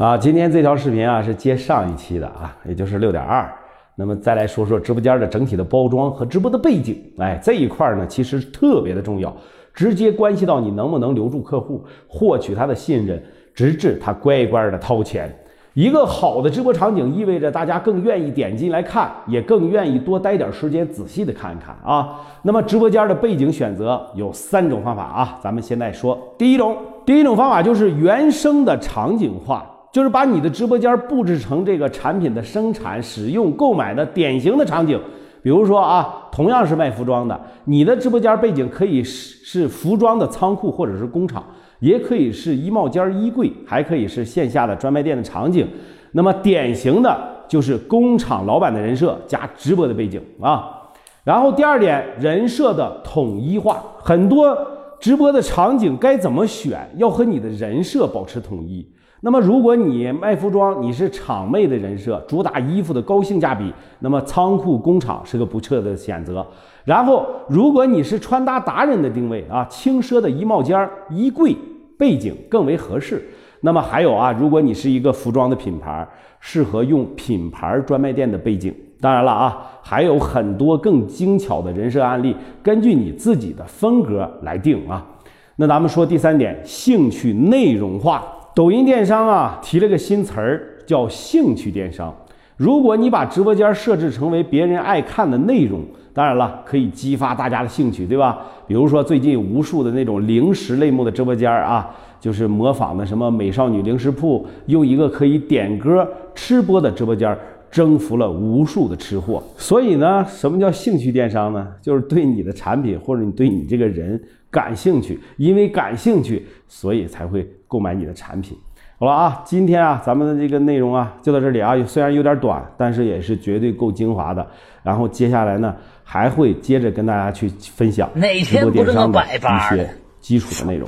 啊，今天这条视频啊是接上一期的啊，也就是六点二。那么再来说说直播间的整体的包装和直播的背景，哎，这一块呢其实特别的重要，直接关系到你能不能留住客户，获取他的信任，直至他乖乖的掏钱。一个好的直播场景意味着大家更愿意点进来看，也更愿意多待点时间仔细的看一看啊。那么直播间的背景选择有三种方法啊，咱们现在说第一种，第一种方法就是原生的场景化。就是把你的直播间布置成这个产品的生产、使用、购买的典型的场景，比如说啊，同样是卖服装的，你的直播间背景可以是是服装的仓库或者是工厂，也可以是衣帽间、衣柜，还可以是线下的专卖店的场景。那么典型的就是工厂老板的人设加直播的背景啊。然后第二点，人设的统一化，很多直播的场景该怎么选，要和你的人设保持统一。那么，如果你卖服装，你是厂妹的人设，主打衣服的高性价比，那么仓库工厂是个不错的选择。然后，如果你是穿搭达人的定位啊，轻奢的衣帽间、衣柜背景更为合适。那么还有啊，如果你是一个服装的品牌，适合用品牌专卖店的背景。当然了啊，还有很多更精巧的人设案例，根据你自己的风格来定啊。那咱们说第三点，兴趣内容化。抖音电商啊，提了个新词儿，叫兴趣电商。如果你把直播间设置成为别人爱看的内容，当然了，可以激发大家的兴趣，对吧？比如说最近无数的那种零食类目的直播间啊，就是模仿的什么美少女零食铺，用一个可以点歌吃播的直播间。征服了无数的吃货，所以呢，什么叫兴趣电商呢？就是对你的产品或者你对你这个人感兴趣，因为感兴趣，所以才会购买你的产品。好了啊，今天啊，咱们的这个内容啊，就到这里啊。虽然有点短，但是也是绝对够精华的。然后接下来呢，还会接着跟大家去分享直播电商的一些基础的内容。